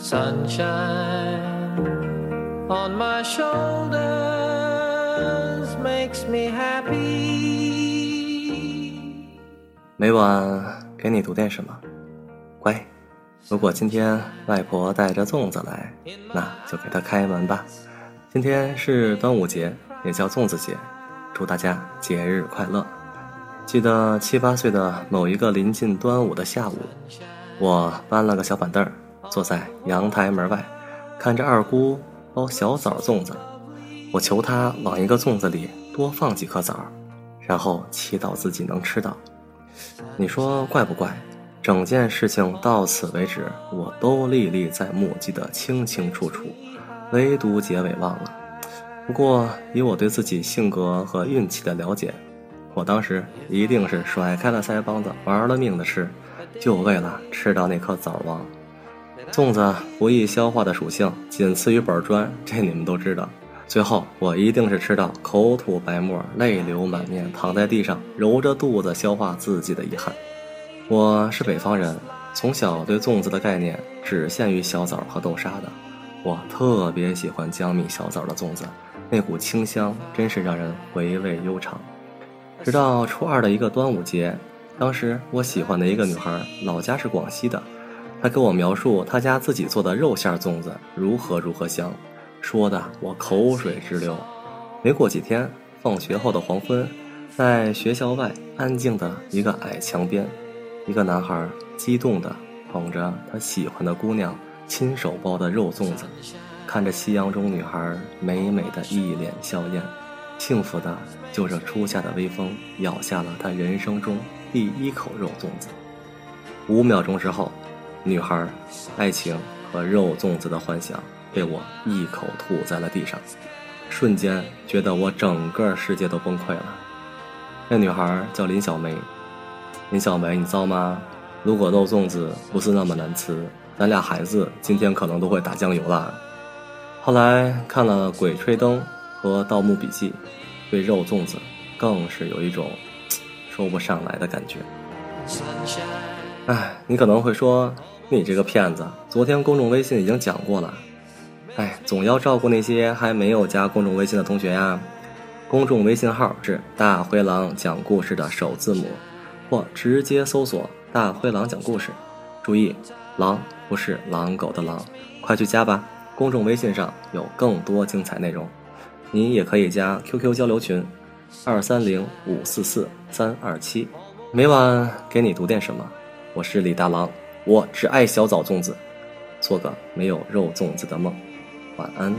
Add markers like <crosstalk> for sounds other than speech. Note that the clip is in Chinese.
Sunshine on my shoulders makes me happy. 每晚给你读点什么，乖。如果今天外婆带着粽子来，那就给她开门吧。今天是端午节，也叫粽子节，祝大家节日快乐。记得七八岁的某一个临近端午的下午，我搬了个小板凳，坐在阳台门外，看着二姑包小枣粽子。我求她往一个粽子里多放几颗枣，然后祈祷自己能吃到。你说怪不怪？整件事情到此为止，我都历历在目，记得清清楚楚，唯独结尾忘了。不过以我对自己性格和运气的了解，我当时一定是甩开了腮帮子，玩了命的吃，就为了吃到那颗枣王。粽子不易消化的属性仅次于板砖，这你们都知道。最后我一定是吃到口吐白沫、泪流满面，躺在地上揉着肚子消化自己的遗憾。我是北方人，从小对粽子的概念只限于小枣和豆沙的。我特别喜欢江米小枣的粽子，那股清香真是让人回味悠长。直到初二的一个端午节，当时我喜欢的一个女孩，老家是广西的，他给我描述他家自己做的肉馅粽子如何如何香，说的我口水直流。没过几天，放学后的黄昏，在学校外安静的一个矮墙边。一个男孩激动地捧着他喜欢的姑娘亲手包的肉粽子，看着夕阳中女孩美美的一脸笑颜，幸福的就着初夏的微风咬下了他人生中第一口肉粽子。五秒钟之后，女孩、爱情和肉粽子的幻想被我一口吐在了地上，瞬间觉得我整个世界都崩溃了。那女孩叫林小梅。林小梅，你糟吗？如果肉粽子不是那么难吃，咱俩孩子今天可能都会打酱油了。后来看了《鬼吹灯》和《盗墓笔记》，对肉粽子更是有一种 <tsk> 说不上来的感觉。哎，你可能会说，你这个骗子，昨天公众微信已经讲过了。哎，总要照顾那些还没有加公众微信的同学呀。公众微信号是“大灰狼讲故事”的首字母。或直接搜索“大灰狼讲故事”，注意，狼不是狼狗的狼，快去加吧！公众微信上有更多精彩内容，你也可以加 QQ 交流群，二三零五四四三二七，每晚给你读点什么。我是李大郎，我只爱小枣粽子，做个没有肉粽子的梦，晚安。